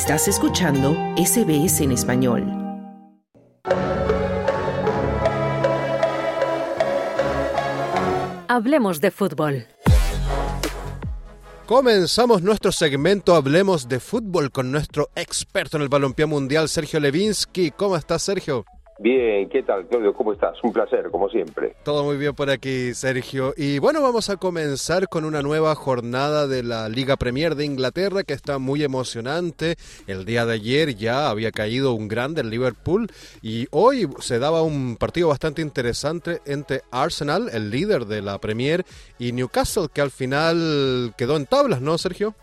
Estás escuchando SBS en español. Hablemos de fútbol. Comenzamos nuestro segmento Hablemos de fútbol con nuestro experto en el balompié mundial, Sergio Levinsky. ¿Cómo estás, Sergio? Bien, ¿qué tal, Claudio? ¿Cómo estás? Un placer, como siempre. Todo muy bien por aquí, Sergio. Y bueno, vamos a comenzar con una nueva jornada de la Liga Premier de Inglaterra que está muy emocionante. El día de ayer ya había caído un grande el Liverpool y hoy se daba un partido bastante interesante entre Arsenal, el líder de la Premier, y Newcastle, que al final quedó en tablas, ¿no, Sergio?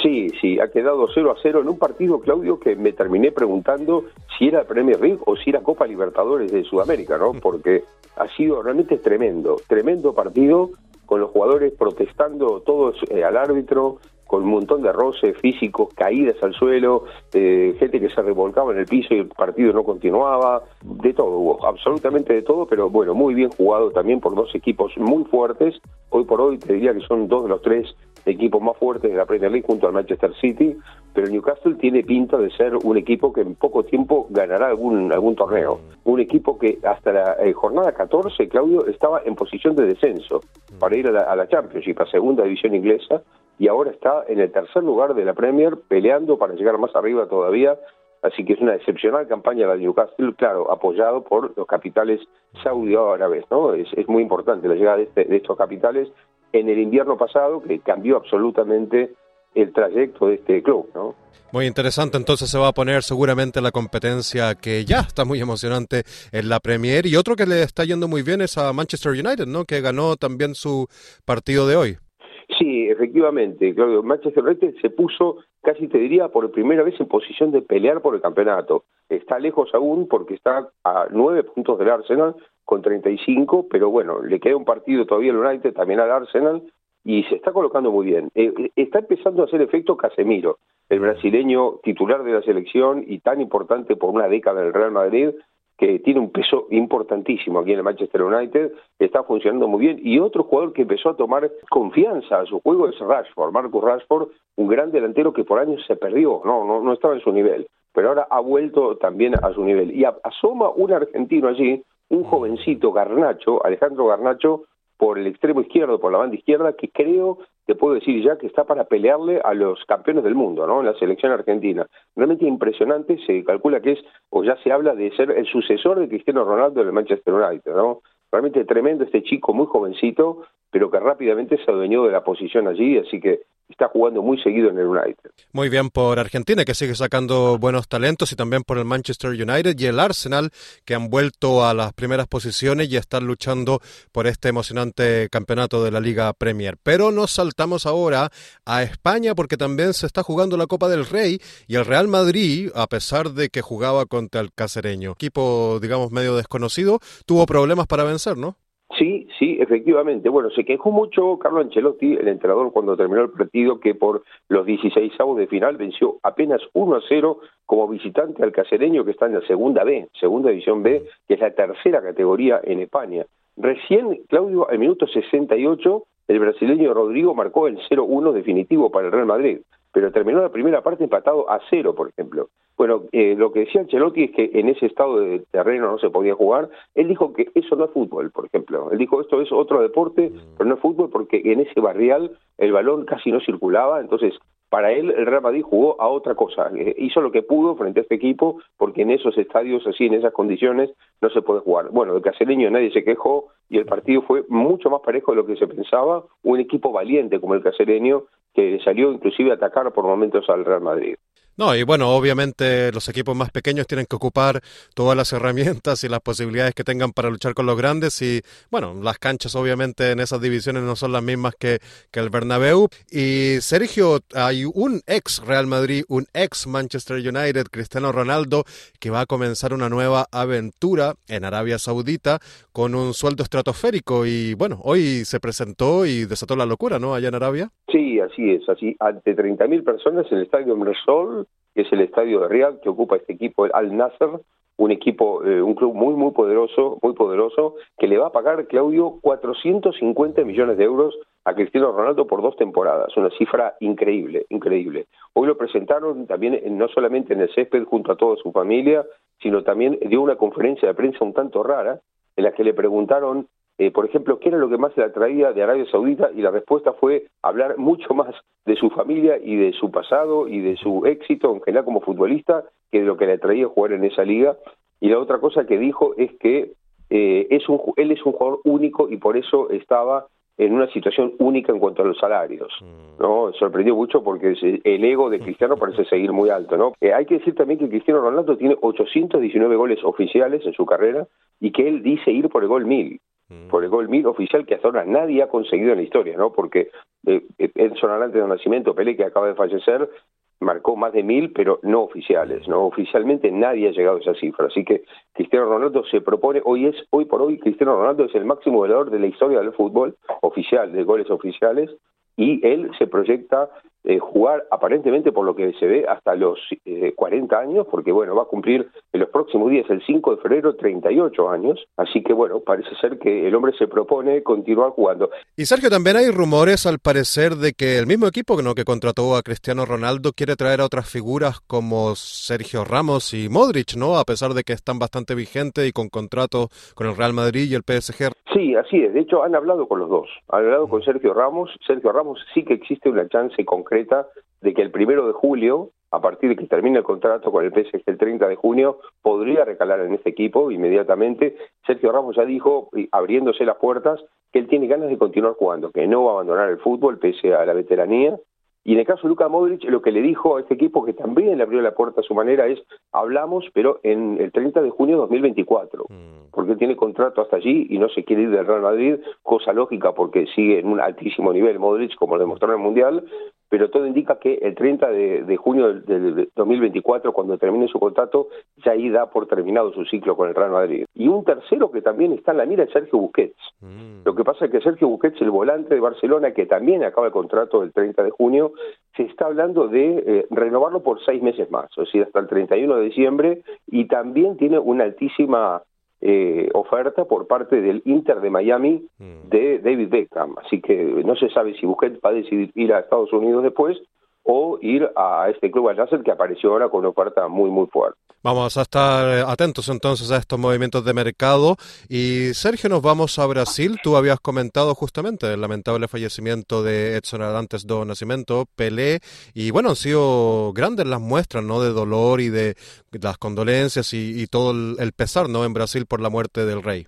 Sí, sí, ha quedado 0 a 0 en un partido, Claudio, que me terminé preguntando si era Premier League o si era Copa Libertadores de Sudamérica, ¿no? Porque ha sido realmente tremendo, tremendo partido, con los jugadores protestando todos eh, al árbitro, con un montón de roces físicos, caídas al suelo, eh, gente que se revolcaba en el piso y el partido no continuaba, de todo absolutamente de todo, pero bueno, muy bien jugado también por dos equipos muy fuertes. Hoy por hoy te diría que son dos de los tres equipos más fuertes de la Premier League junto al Manchester City, pero Newcastle tiene pinta de ser un equipo que en poco tiempo ganará algún algún torneo. Un equipo que hasta la eh, jornada 14, Claudio, estaba en posición de descenso para ir a la, a la Championship, a segunda división inglesa, y ahora está en el tercer lugar de la Premier peleando para llegar más arriba todavía. Así que es una excepcional campaña la de Newcastle, claro, apoyado por los capitales saudí-árabes, ¿no? Es, es, muy importante la llegada de, este, de estos capitales en el invierno pasado que cambió absolutamente el trayecto de este club, ¿no? Muy interesante, entonces se va a poner seguramente la competencia que ya está muy emocionante en la Premier y otro que le está yendo muy bien es a Manchester United, ¿no? Que ganó también su partido de hoy. Sí, efectivamente, Claudio. Manchester United se puso, casi te diría, por primera vez en posición de pelear por el campeonato. Está lejos aún porque está a nueve puntos del Arsenal con 35, pero bueno, le queda un partido todavía al United, también al Arsenal, y se está colocando muy bien. Eh, está empezando a hacer efecto Casemiro, el brasileño titular de la selección y tan importante por una década en el Real Madrid, que tiene un peso importantísimo aquí en el Manchester United, está funcionando muy bien. Y otro jugador que empezó a tomar confianza a su juego es Rashford, Marcus Rashford, un gran delantero que por años se perdió, no, no, no estaba en su nivel, pero ahora ha vuelto también a su nivel. Y asoma un argentino allí, un jovencito Garnacho, Alejandro Garnacho, por el extremo izquierdo, por la banda izquierda, que creo, te puedo decir ya, que está para pelearle a los campeones del mundo, ¿no? En la selección argentina. Realmente impresionante, se calcula que es, o ya se habla de ser el sucesor de Cristiano Ronaldo en el Manchester United, ¿no? Realmente tremendo este chico, muy jovencito, pero que rápidamente se adueñó de la posición allí, así que está jugando muy seguido en el United. Muy bien por Argentina, que sigue sacando buenos talentos, y también por el Manchester United y el Arsenal, que han vuelto a las primeras posiciones y están luchando por este emocionante campeonato de la Liga Premier. Pero nos saltamos ahora a España, porque también se está jugando la Copa del Rey, y el Real Madrid, a pesar de que jugaba contra el Cacereño, equipo, digamos, medio desconocido, tuvo problemas para vencer, ¿no? Sí, sí, efectivamente. Bueno, se quejó mucho Carlo Ancelotti, el entrenador, cuando terminó el partido, que por los 16 avos de final venció apenas 1 a 0 como visitante al casereño que está en la segunda B, segunda división B, que es la tercera categoría en España. Recién, Claudio, al minuto 68, el brasileño Rodrigo marcó el 0-1 definitivo para el Real Madrid, pero terminó la primera parte empatado a cero, por ejemplo. Bueno, eh, lo que decía Ancelotti es que en ese estado de terreno no se podía jugar. Él dijo que eso no es fútbol, por ejemplo. Él dijo esto es otro deporte, pero no es fútbol porque en ese barrial el balón casi no circulaba. Entonces, para él el Real Madrid jugó a otra cosa. Eh, hizo lo que pudo frente a este equipo porque en esos estadios así, en esas condiciones, no se puede jugar. Bueno, el casereño nadie se quejó y el partido fue mucho más parejo de lo que se pensaba. Un equipo valiente como el casereño que salió inclusive a atacar por momentos al Real Madrid. No, y bueno, obviamente los equipos más pequeños tienen que ocupar todas las herramientas y las posibilidades que tengan para luchar con los grandes y bueno, las canchas obviamente en esas divisiones no son las mismas que, que el Bernabéu. Y Sergio, hay un ex Real Madrid, un ex Manchester United, Cristiano Ronaldo, que va a comenzar una nueva aventura en Arabia Saudita con un sueldo estratosférico y bueno, hoy se presentó y desató la locura, ¿no? Allá en Arabia. Sí, así es, así, ante 30.000 personas el estadio Mresol, que es el estadio de Riyadh que ocupa este equipo, el Al Nasser, un equipo, eh, un club muy, muy poderoso, muy poderoso, que le va a pagar, Claudio, 450 millones de euros a Cristiano Ronaldo por dos temporadas, una cifra increíble, increíble. Hoy lo presentaron también no solamente en el césped junto a toda su familia, sino también dio una conferencia de prensa un tanto rara en la que le preguntaron, eh, por ejemplo, qué era lo que más le atraía de Arabia Saudita y la respuesta fue hablar mucho más de su familia y de su pasado y de su éxito en general como futbolista que de lo que le atraía jugar en esa liga. Y la otra cosa que dijo es que eh, es un, él es un jugador único y por eso estaba en una situación única en cuanto a los salarios. Mm. ¿no? Sorprendió mucho porque el ego de Cristiano parece seguir muy alto. ¿no? Eh, hay que decir también que Cristiano Ronaldo tiene 819 goles oficiales en su carrera y que él dice ir por el gol 1000 mm. Por el gol mil oficial que hasta ahora nadie ha conseguido en la historia, ¿no? Porque eh, Edson Arantes de Nacimiento, Pelé, que acaba de fallecer, marcó más de mil, pero no oficiales, ¿no? Oficialmente nadie ha llegado a esa cifra, así que Cristiano Ronaldo se propone, hoy es, hoy por hoy Cristiano Ronaldo es el máximo goleador de la historia del fútbol oficial, de goles oficiales, y él se proyecta eh, jugar aparentemente por lo que se ve hasta los 40 eh, años, porque bueno, va a cumplir en los próximos días, el 5 de febrero, 38 años, así que bueno, parece ser que el hombre se propone continuar jugando. Y Sergio, también hay rumores al parecer de que el mismo equipo ¿no? que contrató a Cristiano Ronaldo quiere traer a otras figuras como Sergio Ramos y Modric, ¿no? A pesar de que están bastante vigentes y con contrato con el Real Madrid y el PSG. Sí, así es. De hecho, han hablado con los dos. Han hablado con Sergio Ramos. Sergio Ramos sí que existe una chance concreta de que el primero de julio, a partir de que termine el contrato con el PSG el 30 de junio, podría recalar en este equipo inmediatamente. Sergio Ramos ya dijo, abriéndose las puertas, que él tiene ganas de continuar jugando, que no va a abandonar el fútbol pese a la veteranía. Y en el caso de Luka Modric, lo que le dijo a este equipo, que también le abrió la puerta a su manera, es hablamos, pero en el 30 de junio de 2024, mm. porque tiene contrato hasta allí y no se quiere ir del Real Madrid, cosa lógica porque sigue en un altísimo nivel Modric, como lo demostró en el Mundial, pero todo indica que el 30 de, junio del, 2024, cuando termine su contrato, ya ahí da por terminado su ciclo con el Real Madrid. Y un tercero que también está en la mira es Sergio Busquets. Mm. Lo que pasa es que Sergio Busquets, el volante de Barcelona, que también acaba el contrato el 30 de junio, se está hablando de eh, renovarlo por seis meses más, es decir, hasta el 31 de diciembre, y también tiene una altísima eh, oferta por parte del Inter de Miami mm. de David Beckham. Así que no se sabe si Busquets va a decidir ir a Estados Unidos después o ir a este club al Nasser que apareció ahora con una oferta muy muy fuerte. Vamos a estar atentos entonces a estos movimientos de mercado. Y Sergio, nos vamos a Brasil. Tú habías comentado justamente el lamentable fallecimiento de Edson Arantes do Nascimento, Pelé, y bueno, han sido grandes las muestras ¿no? de dolor y de las condolencias y, todo el, pesar ¿no? en Brasil por la muerte del rey.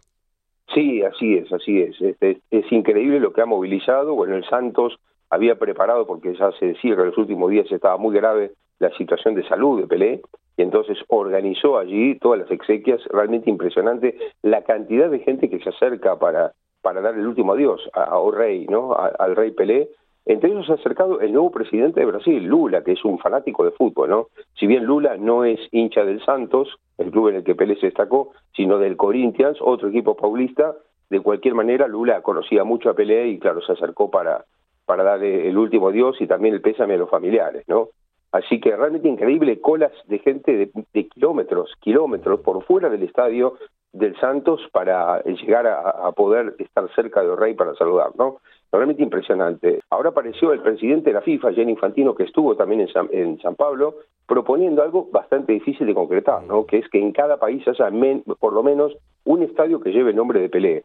Sí, así es, así es. Es, es increíble lo que ha movilizado. Bueno, el Santos había preparado, porque ya se decía que en los últimos días estaba muy grave la situación de salud de Pelé, y entonces organizó allí todas las exequias, realmente impresionante la cantidad de gente que se acerca para, para dar el último adiós a, rey, ¿no? al rey Pelé. Entre ellos se ha acercado el nuevo presidente de Brasil, Lula, que es un fanático de fútbol, ¿no? Si bien Lula no es hincha del Santos, el club en el que Pelé se destacó, sino del Corinthians, otro equipo paulista, de cualquier manera Lula conocía mucho a Pelé y claro, se acercó para, para dar el último adiós y también el pésame a los familiares, ¿no? Así que realmente increíble, colas de gente de, kilómetros, kilómetros por fuera del estadio del Santos para llegar a, poder estar cerca del rey para saludar, ¿no? Realmente impresionante. Ahora apareció el presidente de la FIFA, Jenny Infantino, que estuvo también en San, Pablo, proponiendo algo bastante difícil de concretar, ¿no? Que es que en cada país haya por lo menos un estadio que lleve el nombre de Pelé.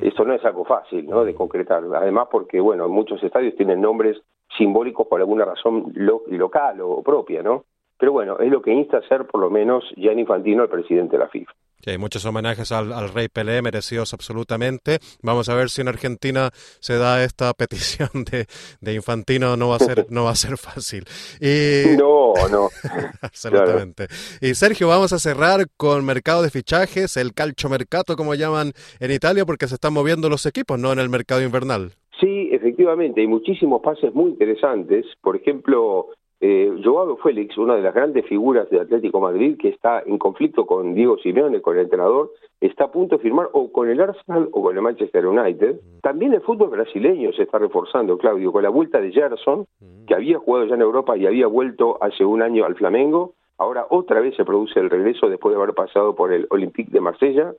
Esto no es algo fácil, ¿no? De concretar. Además, porque, bueno, muchos estadios tienen nombres simbólicos por alguna razón local o propia, ¿no? Pero bueno, es lo que insta a hacer por lo menos Gianni Infantino, el presidente de la FIFA. Hay muchos homenajes al, rey Pelé, merecidos absolutamente. Vamos a ver si en Argentina se da esta petición de, de Infantino, no va a ser, no va a ser fácil. Y... No, no. absolutamente. Y Sergio, vamos a cerrar con mercado de fichajes, el calchomercato, como llaman en Italia, porque se están moviendo los equipos, ¿no? En el mercado invernal. Sí, efectivamente, hay muchísimos pases muy interesantes. Por ejemplo, eh, Joao Félix, una de las grandes figuras de Atlético Madrid, que está en conflicto con Diego Simeone, con el entrenador, está a punto de firmar o con el Arsenal o con el Manchester United. También el fútbol brasileño se está reforzando, Claudio, con la vuelta de Gerson, que había jugado ya en Europa y había vuelto hace un año al Flamengo. Ahora otra vez se produce el regreso después de haber pasado por el Olympique de Marsella.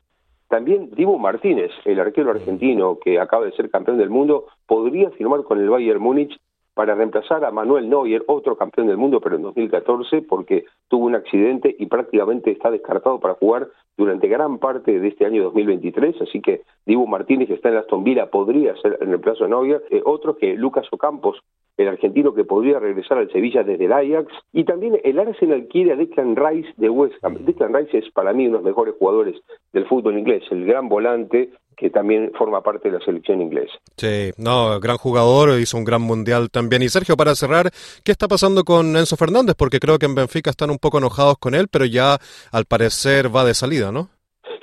También Dibu Martínez, el arquero argentino que acaba de ser campeón del mundo, podría firmar con el Bayern Múnich para reemplazar a Manuel Neuer, otro campeón del mundo, pero en 2014, porque tuvo un accidente y prácticamente está descartado para jugar durante gran parte de este año 2023, así que Dibu Martínez, que está en Aston Villa, podría ser en reemplazo de Neuer, eh, otro que Lucas Ocampos, el argentino que podría regresar al Sevilla desde el Ajax, y también el Arsenal quiere a Declan Rice de West Ham. Declan Rice es para mí uno de los mejores jugadores del fútbol inglés, el gran volante que también forma parte de la selección inglesa. Sí, no, gran jugador, hizo un gran mundial también. Y Sergio, para cerrar, ¿qué está pasando con Enzo Fernández? Porque creo que en Benfica están un poco enojados con él, pero ya al parecer va de salida, ¿no?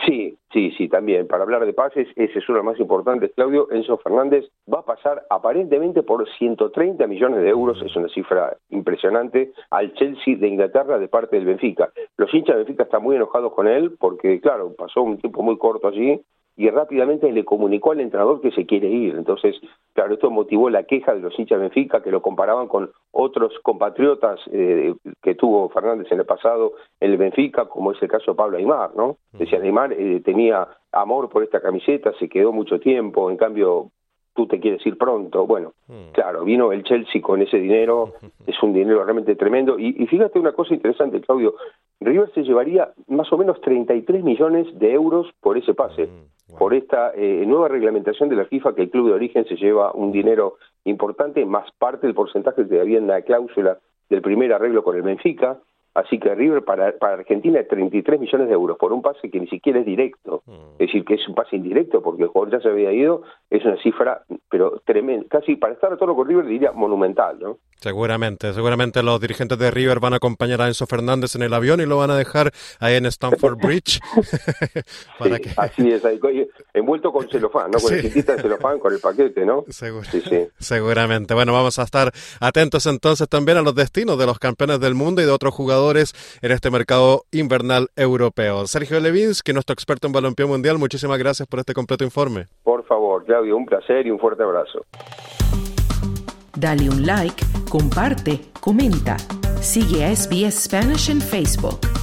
Sí, sí, sí, también. Para hablar de pases, ese es uno de los más importantes, Claudio. Enzo Fernández va a pasar aparentemente por 130 millones de euros, es una cifra impresionante, al Chelsea de Inglaterra de parte del Benfica. Los hinchas de Benfica están muy enojados con él porque, claro, pasó un tiempo muy corto allí y rápidamente le comunicó al entrenador que se quiere ir. Entonces, claro, esto motivó la queja de los hinchas de Benfica que lo comparaban con otros compatriotas eh, que tuvo Fernández en el pasado en el Benfica, como es el caso de Pablo Aymar, ¿no? Decía, Aymar eh, tenía amor por esta camiseta, se quedó mucho tiempo, en cambio tú te quieres ir pronto. Bueno, claro, vino el Chelsea con ese dinero, es un dinero realmente tremendo. Y, y fíjate una cosa interesante, Claudio, River se llevaría más o menos 33 millones de euros por ese pase por esta eh, nueva reglamentación de la FIFA que el club de origen se lleva un dinero importante, más parte del porcentaje que había en la cláusula del primer arreglo con el Benfica, Así que River para, para Argentina es 33 millones de euros por un pase que ni siquiera es directo. Mm. Es decir, que es un pase indirecto porque el jugador ya se había ido. Es una cifra, pero tremenda. Casi para estar a todo con River diría monumental, ¿no? Seguramente, seguramente los dirigentes de River van a acompañar a Enzo Fernández en el avión y lo van a dejar ahí en Stamford Bridge. para que... Así es, envuelto con celofán, ¿no? Con el de celofán, con el paquete, ¿no? sí, sí. Seguramente. Bueno, vamos a estar atentos entonces también a los destinos de los campeones del mundo y de otros jugadores en este mercado invernal europeo. Sergio Levinsky, nuestro experto en balompié mundial, muchísimas gracias por este completo informe. Por favor, Claudio, un placer y un fuerte abrazo. Dale un like, comparte, comenta. Sigue a SBS Spanish en Facebook.